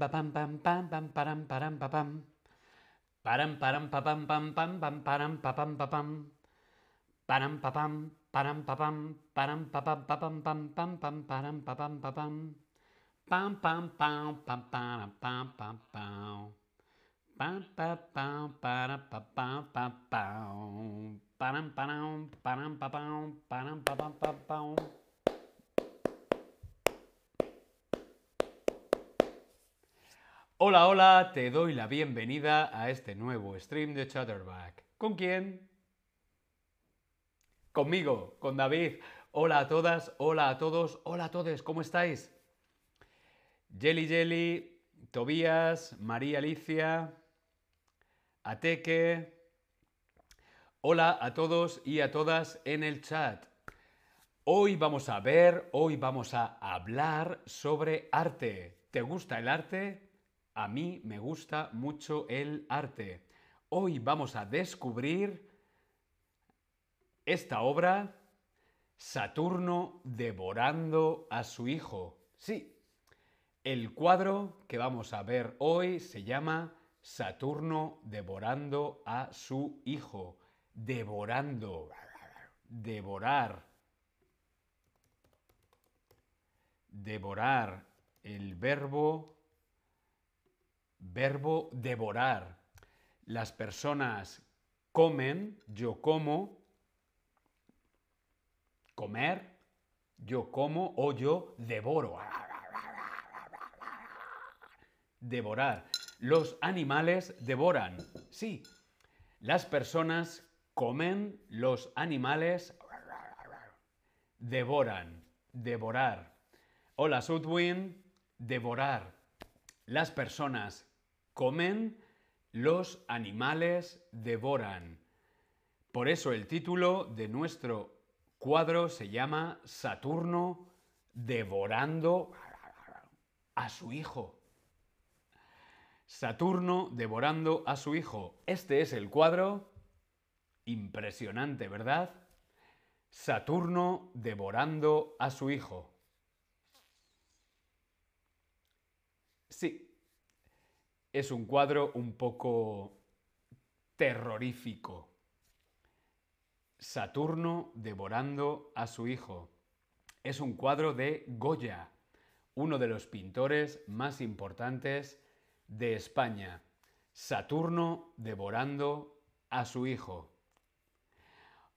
ba bam bam bam bam bam bam bam Param param papam pam pam pam param papam papam param papam param papam param papam papam pam pam pam param papam papam pam pam pam pam pam pam pam pam pam pam pam param papam pam pam param param param papam param papam pam pam Hola, hola, te doy la bienvenida a este nuevo stream de Chatterback. ¿Con quién? Conmigo, con David. Hola a todas, hola a todos, hola a todos, ¿cómo estáis? Jelly Jelly, Tobías, María Alicia, Ateque. Hola a todos y a todas en el chat. Hoy vamos a ver, hoy vamos a hablar sobre arte. ¿Te gusta el arte? A mí me gusta mucho el arte. Hoy vamos a descubrir esta obra, Saturno devorando a su hijo. Sí, el cuadro que vamos a ver hoy se llama Saturno devorando a su hijo. Devorando. Devorar. Devorar. El verbo Verbo devorar. Las personas comen, yo como, comer, yo como o yo devoro. Devorar. Los animales devoran. Sí. Las personas comen, los animales devoran. Devorar. Hola, Sudwin. Devorar. Las personas comen, los animales devoran. Por eso el título de nuestro cuadro se llama Saturno devorando a su hijo. Saturno devorando a su hijo. Este es el cuadro. Impresionante, ¿verdad? Saturno devorando a su hijo. Sí, es un cuadro un poco terrorífico. Saturno devorando a su hijo. Es un cuadro de Goya, uno de los pintores más importantes de España. Saturno devorando a su hijo.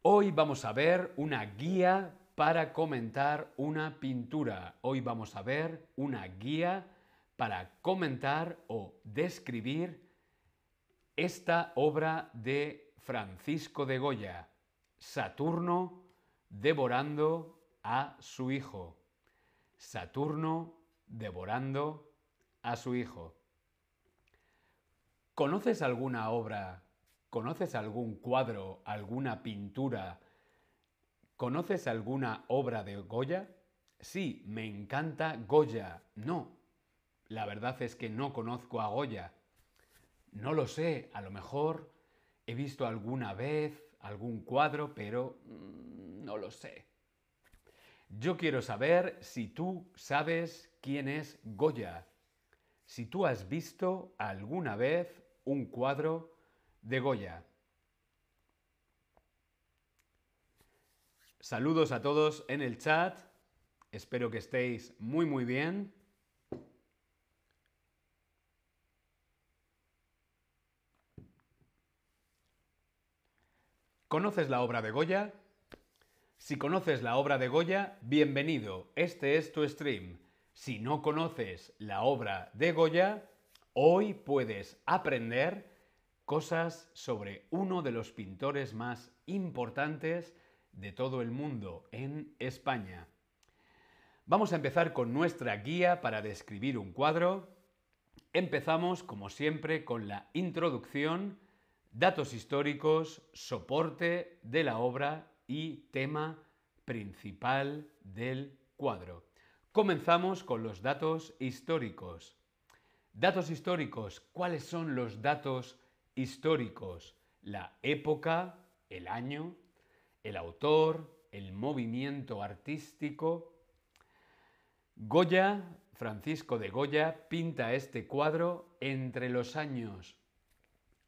Hoy vamos a ver una guía para comentar una pintura. Hoy vamos a ver una guía para comentar o describir esta obra de Francisco de Goya, Saturno devorando a su hijo. Saturno devorando a su hijo. ¿Conoces alguna obra? ¿Conoces algún cuadro, alguna pintura? ¿Conoces alguna obra de Goya? Sí, me encanta Goya. No, la verdad es que no conozco a Goya. No lo sé, a lo mejor he visto alguna vez algún cuadro, pero mm, no lo sé. Yo quiero saber si tú sabes quién es Goya. Si tú has visto alguna vez un cuadro de Goya. Saludos a todos en el chat. Espero que estéis muy muy bien. ¿Conoces la obra de Goya? Si conoces la obra de Goya, bienvenido, este es tu stream. Si no conoces la obra de Goya, hoy puedes aprender cosas sobre uno de los pintores más importantes de todo el mundo en España. Vamos a empezar con nuestra guía para describir un cuadro. Empezamos, como siempre, con la introducción datos históricos, soporte de la obra y tema principal del cuadro. Comenzamos con los datos históricos. Datos históricos. ¿Cuáles son los datos históricos? La época, el año, el autor, el movimiento artístico. Goya Francisco de Goya pinta este cuadro entre los años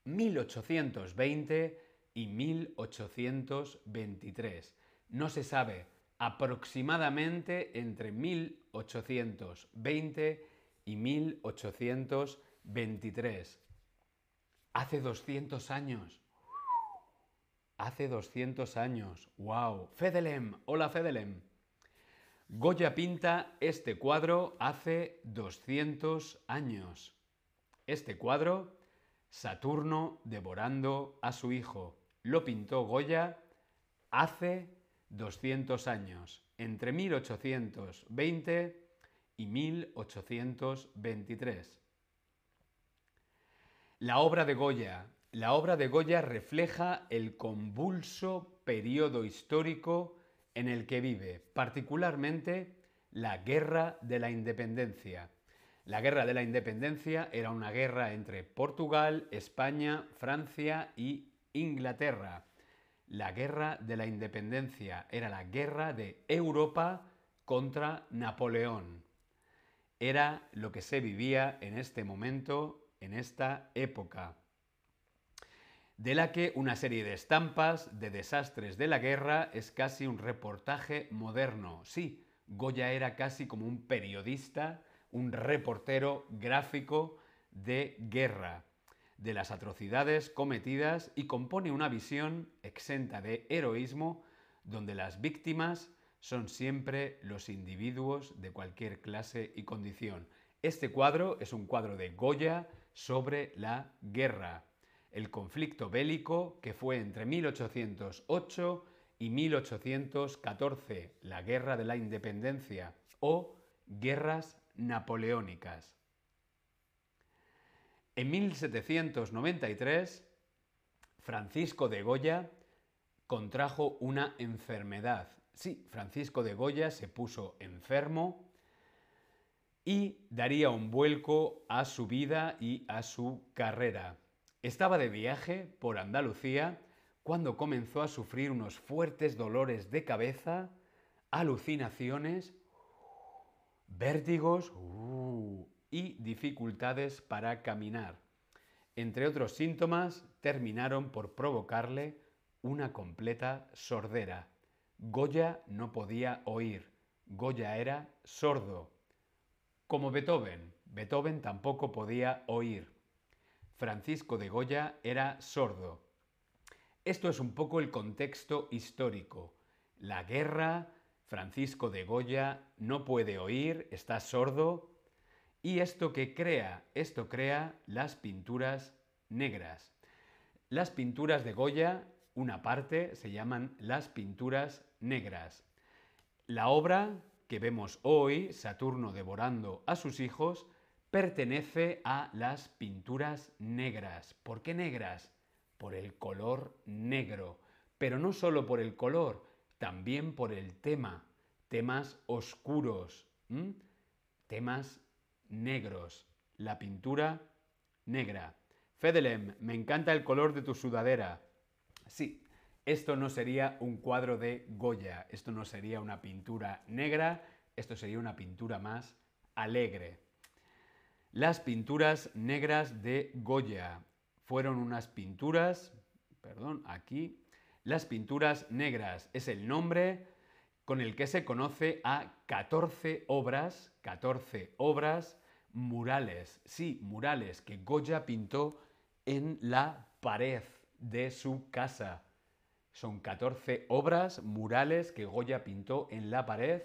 1820 y 1823. No se sabe, aproximadamente entre 1820 y 1823. Hace 200 años. Hace 200 años. ¡Wow! Fedelem. Hola, Fedelem. Goya pinta este cuadro hace 200 años. Este cuadro, Saturno devorando a su hijo, lo pintó Goya hace 200 años, entre 1820 y 1823. La obra de Goya. La obra de Goya refleja el convulso periodo histórico en el que vive, particularmente la Guerra de la Independencia. La Guerra de la Independencia era una guerra entre Portugal, España, Francia y Inglaterra. La Guerra de la Independencia era la guerra de Europa contra Napoleón. Era lo que se vivía en este momento, en esta época de la que una serie de estampas de desastres de la guerra es casi un reportaje moderno. Sí, Goya era casi como un periodista, un reportero gráfico de guerra, de las atrocidades cometidas y compone una visión exenta de heroísmo donde las víctimas son siempre los individuos de cualquier clase y condición. Este cuadro es un cuadro de Goya sobre la guerra el conflicto bélico que fue entre 1808 y 1814, la Guerra de la Independencia o guerras napoleónicas. En 1793, Francisco de Goya contrajo una enfermedad. Sí, Francisco de Goya se puso enfermo y daría un vuelco a su vida y a su carrera. Estaba de viaje por Andalucía cuando comenzó a sufrir unos fuertes dolores de cabeza, alucinaciones, vértigos uh, y dificultades para caminar. Entre otros síntomas, terminaron por provocarle una completa sordera. Goya no podía oír. Goya era sordo. Como Beethoven. Beethoven tampoco podía oír. Francisco de Goya era sordo. Esto es un poco el contexto histórico. La guerra, Francisco de Goya no puede oír, está sordo. ¿Y esto que crea? Esto crea las pinturas negras. Las pinturas de Goya, una parte, se llaman las pinturas negras. La obra que vemos hoy, Saturno devorando a sus hijos, pertenece a las pinturas negras. ¿Por qué negras? Por el color negro. Pero no solo por el color, también por el tema. Temas oscuros, temas negros. La pintura negra. Fedelem, me encanta el color de tu sudadera. Sí, esto no sería un cuadro de Goya, esto no sería una pintura negra, esto sería una pintura más alegre. Las pinturas negras de Goya fueron unas pinturas, perdón, aquí, las pinturas negras es el nombre con el que se conoce a 14 obras, 14 obras murales, sí, murales que Goya pintó en la pared de su casa. Son 14 obras murales que Goya pintó en la pared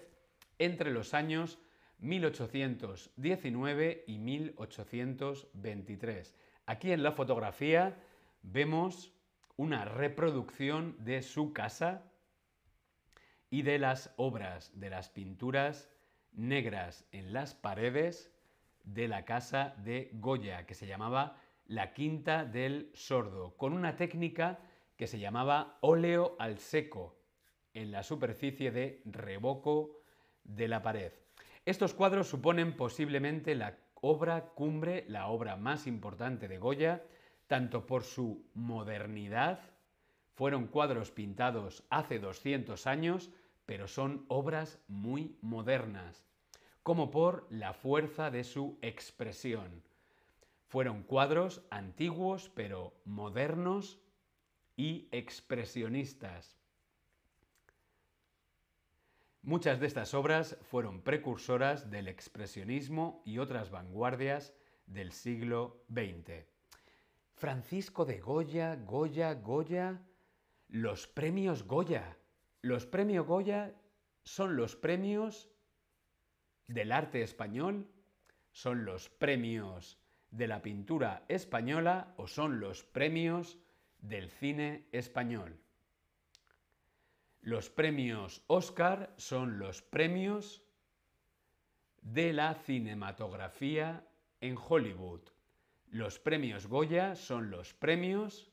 entre los años 1819 y 1823. Aquí en la fotografía vemos una reproducción de su casa y de las obras, de las pinturas negras en las paredes de la casa de Goya, que se llamaba La Quinta del Sordo, con una técnica que se llamaba óleo al seco en la superficie de revoco de la pared. Estos cuadros suponen posiblemente la obra cumbre, la obra más importante de Goya, tanto por su modernidad, fueron cuadros pintados hace 200 años, pero son obras muy modernas, como por la fuerza de su expresión. Fueron cuadros antiguos pero modernos y expresionistas. Muchas de estas obras fueron precursoras del expresionismo y otras vanguardias del siglo XX. Francisco de Goya, Goya, Goya, los premios Goya. Los premios Goya son los premios del arte español, son los premios de la pintura española o son los premios del cine español. Los premios Oscar son los premios de la cinematografía en Hollywood. Los premios Goya son los premios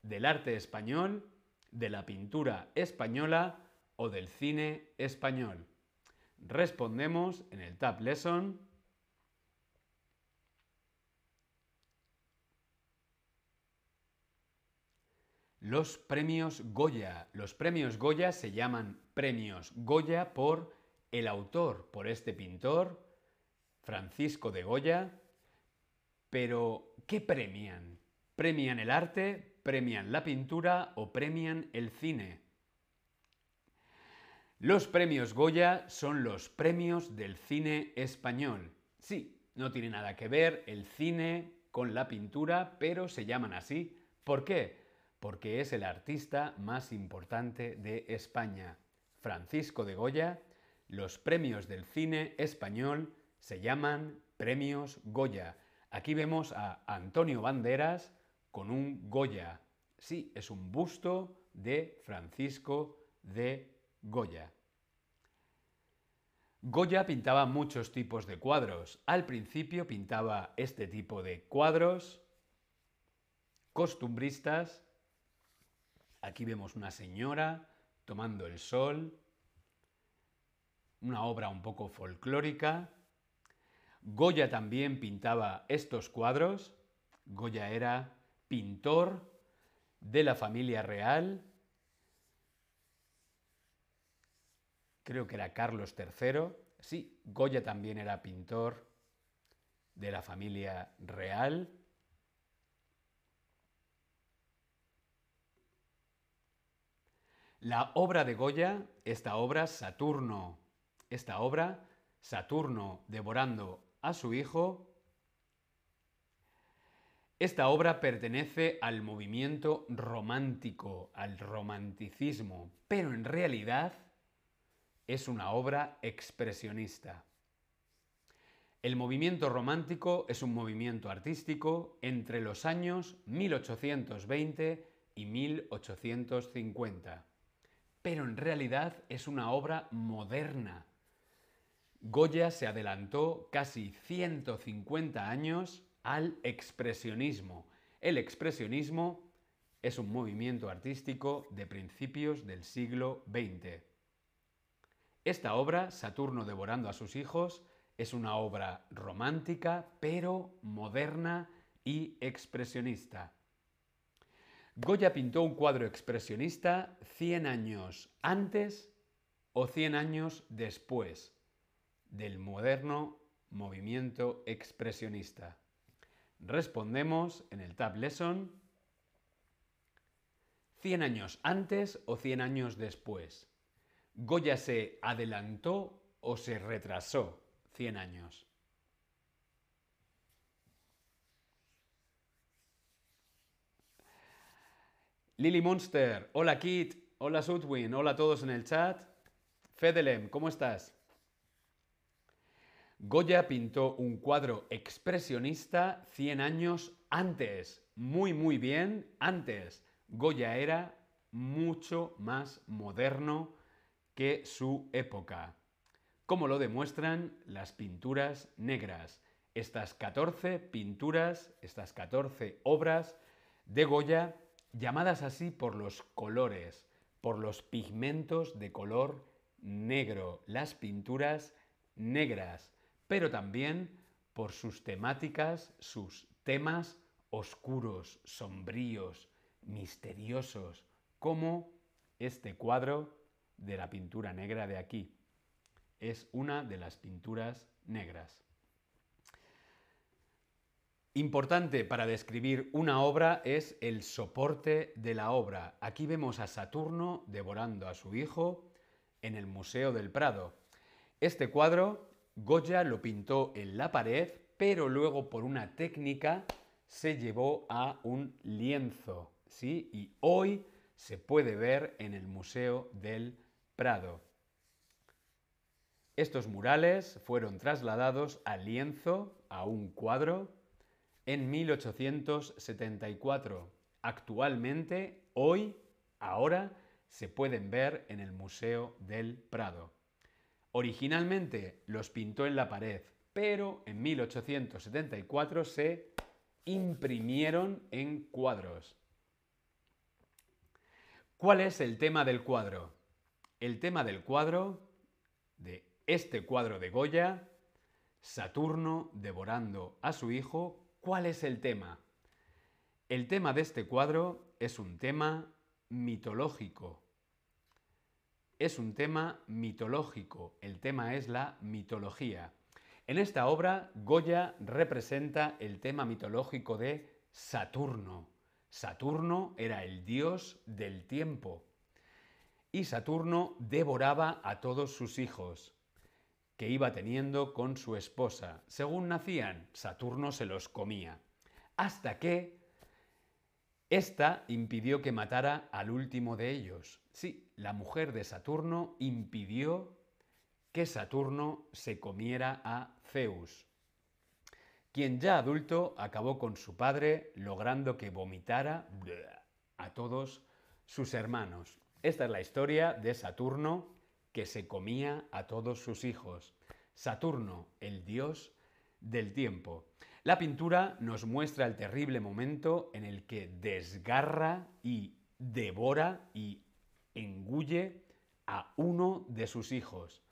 del arte español, de la pintura española o del cine español. Respondemos en el Tab Lesson. Los premios Goya. Los premios Goya se llaman premios Goya por el autor, por este pintor, Francisco de Goya. Pero, ¿qué premian? ¿Premian el arte? ¿Premian la pintura o premian el cine? Los premios Goya son los premios del cine español. Sí, no tiene nada que ver el cine con la pintura, pero se llaman así. ¿Por qué? porque es el artista más importante de España. Francisco de Goya, los premios del cine español se llaman Premios Goya. Aquí vemos a Antonio Banderas con un Goya. Sí, es un busto de Francisco de Goya. Goya pintaba muchos tipos de cuadros. Al principio pintaba este tipo de cuadros costumbristas Aquí vemos una señora tomando el sol, una obra un poco folclórica. Goya también pintaba estos cuadros. Goya era pintor de la familia real. Creo que era Carlos III. Sí, Goya también era pintor de la familia real. La obra de Goya, esta obra Saturno, esta obra Saturno devorando a su hijo, esta obra pertenece al movimiento romántico, al romanticismo, pero en realidad es una obra expresionista. El movimiento romántico es un movimiento artístico entre los años 1820 y 1850 pero en realidad es una obra moderna. Goya se adelantó casi 150 años al expresionismo. El expresionismo es un movimiento artístico de principios del siglo XX. Esta obra, Saturno devorando a sus hijos, es una obra romántica, pero moderna y expresionista. Goya pintó un cuadro expresionista 100 años antes o 100 años después del moderno movimiento expresionista. Respondemos en el Tab Lesson 100 años antes o 100 años después. Goya se adelantó o se retrasó 100 años. Lily Monster, hola Kit, hola Sudwin, hola a todos en el chat. Fedelem, ¿cómo estás? Goya pintó un cuadro expresionista 100 años antes. Muy, muy bien, antes. Goya era mucho más moderno que su época. Como lo demuestran las pinturas negras. Estas 14 pinturas, estas 14 obras de Goya llamadas así por los colores, por los pigmentos de color negro, las pinturas negras, pero también por sus temáticas, sus temas oscuros, sombríos, misteriosos, como este cuadro de la pintura negra de aquí. es una de las pinturas negras. Importante para describir una obra es el soporte de la obra. Aquí vemos a Saturno devorando a su hijo en el Museo del Prado. Este cuadro Goya lo pintó en la pared, pero luego por una técnica se llevó a un lienzo, ¿sí? Y hoy se puede ver en el Museo del Prado. Estos murales fueron trasladados al lienzo, a un cuadro, en 1874. Actualmente, hoy, ahora, se pueden ver en el Museo del Prado. Originalmente los pintó en la pared, pero en 1874 se imprimieron en cuadros. ¿Cuál es el tema del cuadro? El tema del cuadro, de este cuadro de Goya, Saturno devorando a su hijo, ¿Cuál es el tema? El tema de este cuadro es un tema mitológico. Es un tema mitológico. El tema es la mitología. En esta obra, Goya representa el tema mitológico de Saturno. Saturno era el dios del tiempo. Y Saturno devoraba a todos sus hijos que iba teniendo con su esposa. Según nacían, Saturno se los comía. Hasta que esta impidió que matara al último de ellos. Sí, la mujer de Saturno impidió que Saturno se comiera a Zeus, quien ya adulto acabó con su padre logrando que vomitara a todos sus hermanos. Esta es la historia de Saturno que se comía a todos sus hijos. Saturno, el dios del tiempo. La pintura nos muestra el terrible momento en el que desgarra y devora y engulle a uno de sus hijos.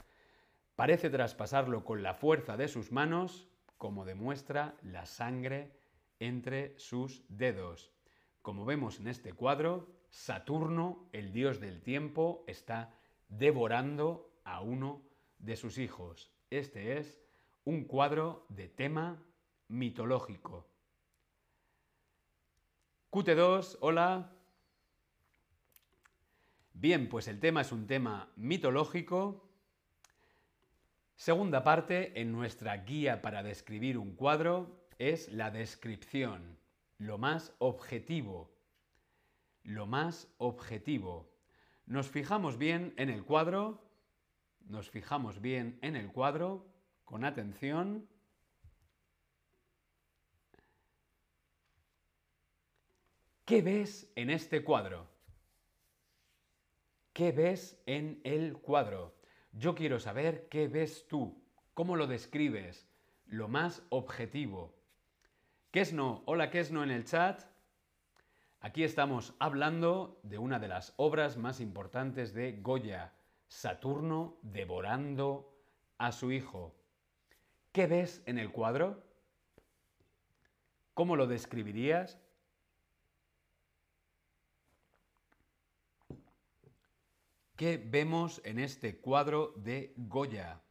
Parece traspasarlo con la fuerza de sus manos, como demuestra la sangre entre sus dedos. Como vemos en este cuadro, Saturno, el dios del tiempo, está devorando a uno de sus hijos. Este es un cuadro de tema mitológico. QT2, hola. Bien, pues el tema es un tema mitológico. Segunda parte en nuestra guía para describir un cuadro es la descripción, lo más objetivo. Lo más objetivo. Nos fijamos bien en el cuadro, nos fijamos bien en el cuadro, con atención. ¿Qué ves en este cuadro? ¿Qué ves en el cuadro? Yo quiero saber qué ves tú, cómo lo describes, lo más objetivo. ¿Qué es no? Hola, ¿qué es no en el chat? Aquí estamos hablando de una de las obras más importantes de Goya, Saturno devorando a su hijo. ¿Qué ves en el cuadro? ¿Cómo lo describirías? ¿Qué vemos en este cuadro de Goya?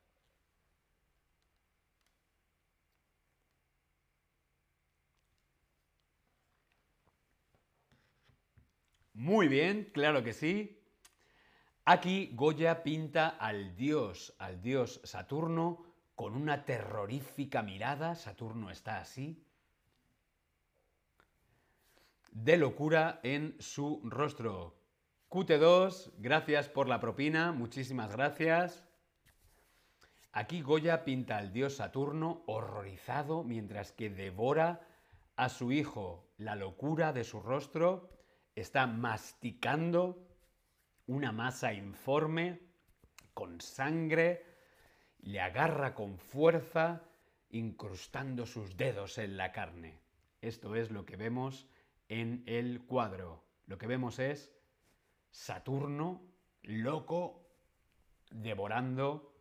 Muy bien, claro que sí. Aquí Goya pinta al dios, al dios Saturno, con una terrorífica mirada. Saturno está así. De locura en su rostro. QT2, gracias por la propina, muchísimas gracias. Aquí Goya pinta al dios Saturno horrorizado mientras que devora a su hijo. La locura de su rostro está masticando una masa informe con sangre, le agarra con fuerza, incrustando sus dedos en la carne. Esto es lo que vemos en el cuadro. Lo que vemos es Saturno loco devorando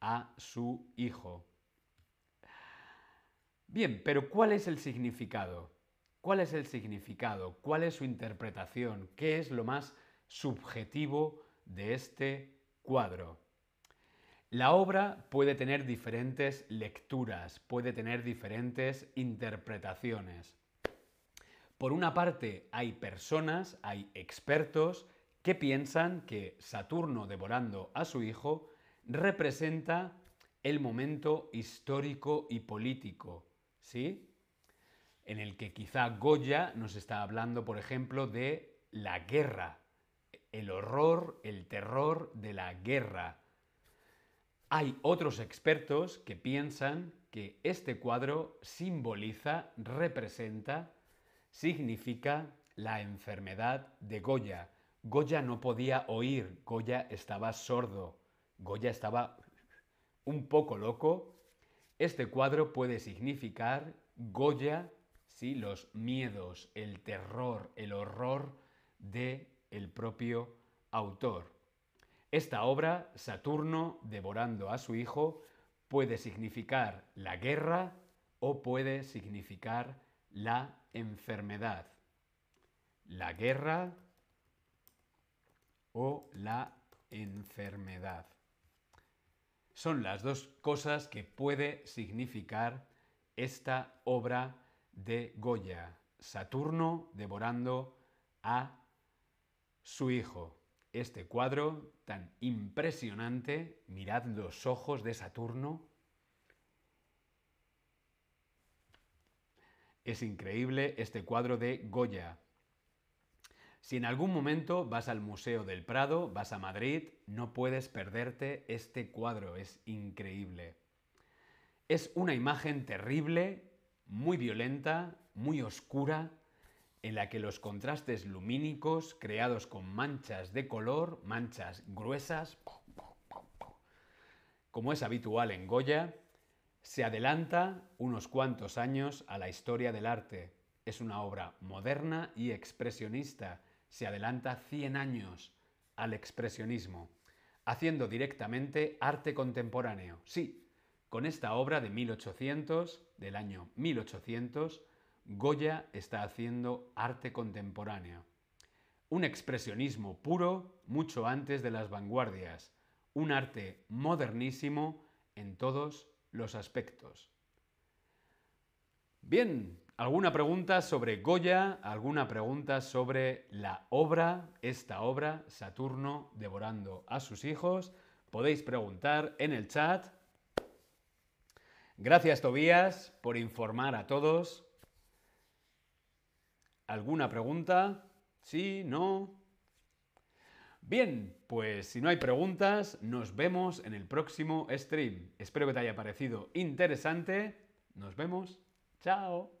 a su hijo. Bien, pero ¿cuál es el significado? ¿Cuál es el significado? ¿Cuál es su interpretación? ¿Qué es lo más subjetivo de este cuadro? La obra puede tener diferentes lecturas, puede tener diferentes interpretaciones. Por una parte, hay personas, hay expertos que piensan que Saturno devorando a su hijo representa el momento histórico y político, ¿sí? En el que quizá Goya nos está hablando, por ejemplo, de la guerra, el horror, el terror de la guerra. Hay otros expertos que piensan que este cuadro simboliza, representa, significa la enfermedad de Goya. Goya no podía oír, Goya estaba sordo, Goya estaba un poco loco. Este cuadro puede significar Goya, ¿sí? los miedos, el terror, el horror de el propio autor. Esta obra, Saturno devorando a su hijo, puede significar la guerra o puede significar la enfermedad. La guerra o la enfermedad. Son las dos cosas que puede significar esta obra de Goya, Saturno devorando a su hijo. Este cuadro tan impresionante, mirad los ojos de Saturno. Es increíble este cuadro de Goya. Si en algún momento vas al Museo del Prado, vas a Madrid, no puedes perderte este cuadro, es increíble. Es una imagen terrible, muy violenta, muy oscura, en la que los contrastes lumínicos creados con manchas de color, manchas gruesas, como es habitual en Goya, se adelanta unos cuantos años a la historia del arte. Es una obra moderna y expresionista. Se adelanta 100 años al expresionismo, haciendo directamente arte contemporáneo. Sí, con esta obra de 1800, del año 1800, Goya está haciendo arte contemporáneo. Un expresionismo puro mucho antes de las vanguardias. Un arte modernísimo en todos los aspectos. Bien, ¿alguna pregunta sobre Goya? ¿Alguna pregunta sobre la obra, esta obra, Saturno devorando a sus hijos? Podéis preguntar en el chat. Gracias Tobías por informar a todos. ¿Alguna pregunta? ¿Sí? ¿No? Bien, pues si no hay preguntas, nos vemos en el próximo stream. Espero que te haya parecido interesante. Nos vemos. Chao.